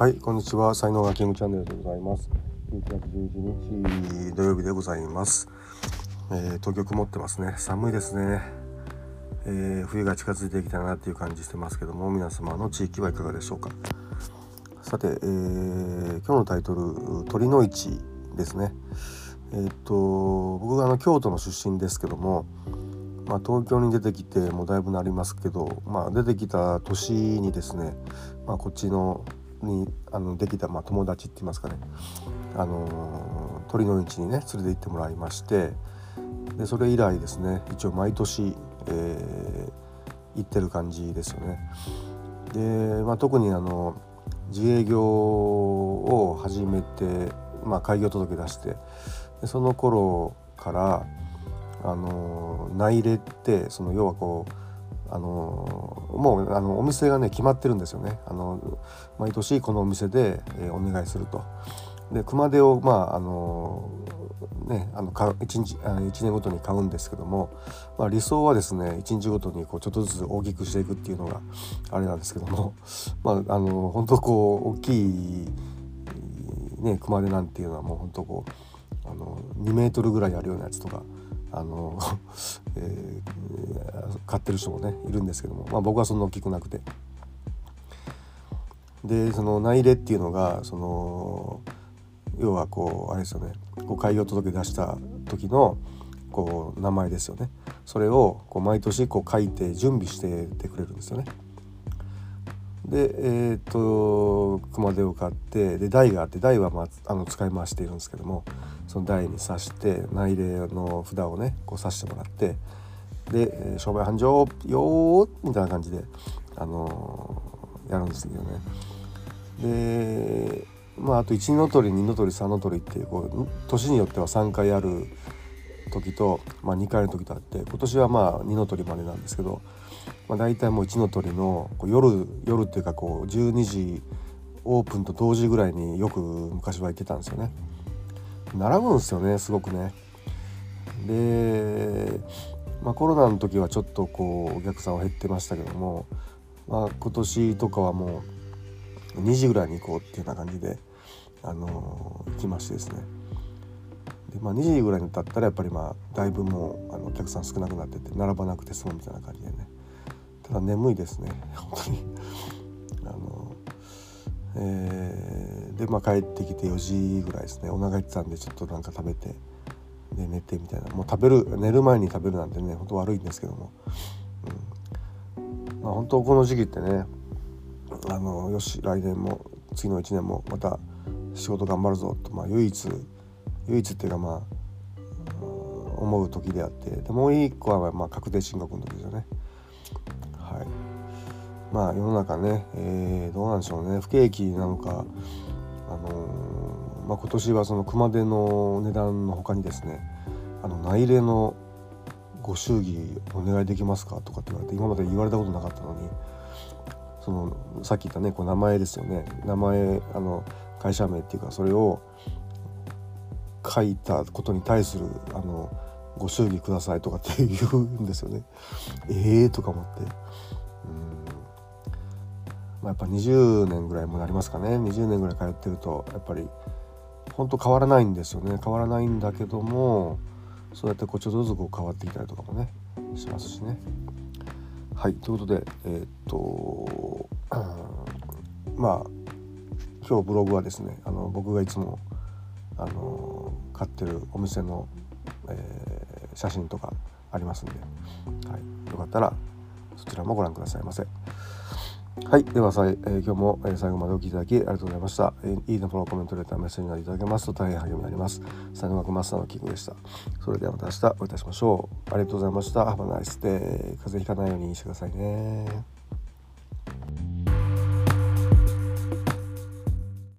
はいこんにちは。才能がキングチャンネルでございます。11月11日土曜日でございます、えー、東京曇ってますね。寒いですね、えー、冬が近づいてきたなっていう感じしてますけども皆様の地域はいかがでしょうか。さて、えー、今日のタイトル鳥の市ですね。えー、っと僕があの京都の出身ですけどもまあ、東京に出てきてもうだいぶなりますけど、まあ、出てきた年にですね、まあ、こっちのにあのできた、まあ、友達って言いますかね、あの鳥の市にね連れて行ってもらいましてでそれ以来ですね一応毎年、えー、行ってる感じですよね。で、まあ、特にあの自営業を始めて、まあ、開業届出してでその頃からあの内入れってその要はこうあのもうあのお店がね決まってるんですよねあの毎年このお店で、えー、お願いすると。で熊手をまああのねあの1日あ1年ごとに買うんですけども、まあ、理想はですね1日ごとにこうちょっとずつ大きくしていくっていうのがあれなんですけども まああの本当こう大きいね熊手なんていうのはもう本当こうあの2メートルぐらいあるようなやつとかあの、えー、買ってる人もねいるんですけども、まあ、僕はそんな大きくなくてでその内入れっていうのがその要はこうあれですよねこう開業届出した時のこう名前ですよねそれをこう毎年こう書いて準備しててくれるんですよね。でえっ、と熊手を買ってで台があって台は、まあ、あの使い回しているんですけどもその台に刺して内礼の札をねこう刺してもらってで商売繁盛よーみたいな感じで、あのー、やるんですけどね。でまああと1の鳥2の鳥3の鳥っていうこう年によっては3回ある時と、まあ、2回の時とあって今年はまあ2の鳥までなんですけど、まあ、大体もう1の鳥のこう夜夜っていうかこう12時オープンと同時ぐらいによく昔は行ってたんですよね。並ぶんですよねすごくね。で、まあ、コロナの時はちょっとこうお客さんは減ってましたけども、まあ、今年とかはもう2時ぐらいに行こうっていうような感じで、あのー、行きましてですねで、まあ、2時ぐらいに経ったらやっぱりまあだいぶもうあのお客さん少なくなってて並ばなくて済むみたいな感じでね。ただ眠いですね本当に。あのえー、で、まあ、帰ってきて4時ぐらいですね。お腹減ってたんでちょっとなんか食べてで寝てみたいな。もう食べる寝る前に食べるなんてねほんと悪いんですけども、うん。まあ、本当この時期ってねあのよし来年も次の1年もまた仕事頑張るぞと、まあ、唯一唯一っていうかまあ思う時であってでもう一個はまあ確定申告の時ですよね。はい。まあ世の中ね、えー、どうなんでしょうね。不景気なのか、あのー、まあ、今年はその熊手の値段の他にですねあの内例のご祝儀お願いできますかとかって言われて今まで言われたことなかったのにそのさっき言ったねこう名前ですよね。名前あの会社名っていうかそれを書いたことに対するあのご祝儀くださいとかって言うんですよね。え えー、とか思って。うんまあ、やっぱ20年ぐらいもなりますかね20年ぐらい通ってるとやっぱり本当変わらないんですよね変わらないんだけどもそうやってこうちょっとずつこう変わってきたりとかもねしますしね。はいということでえー、っと まあ今日ブログはですねあの僕がいつもあの買ってるお店の、えー、写真とかありますんで、はい、よかったらそちらもご覧くださいませ。はい。ではさ、えー、今日も、え、最後までお聴きいただきありがとうございました。え、いいね、フォロー、コメント、レター、メッセージなどいただけますと大変励みになります。才能学マスターのキングでした。それではまた明日お会いいたしましょう。ありがとうございました。Have a nice day. 風邪ひかないようにしてくださいね。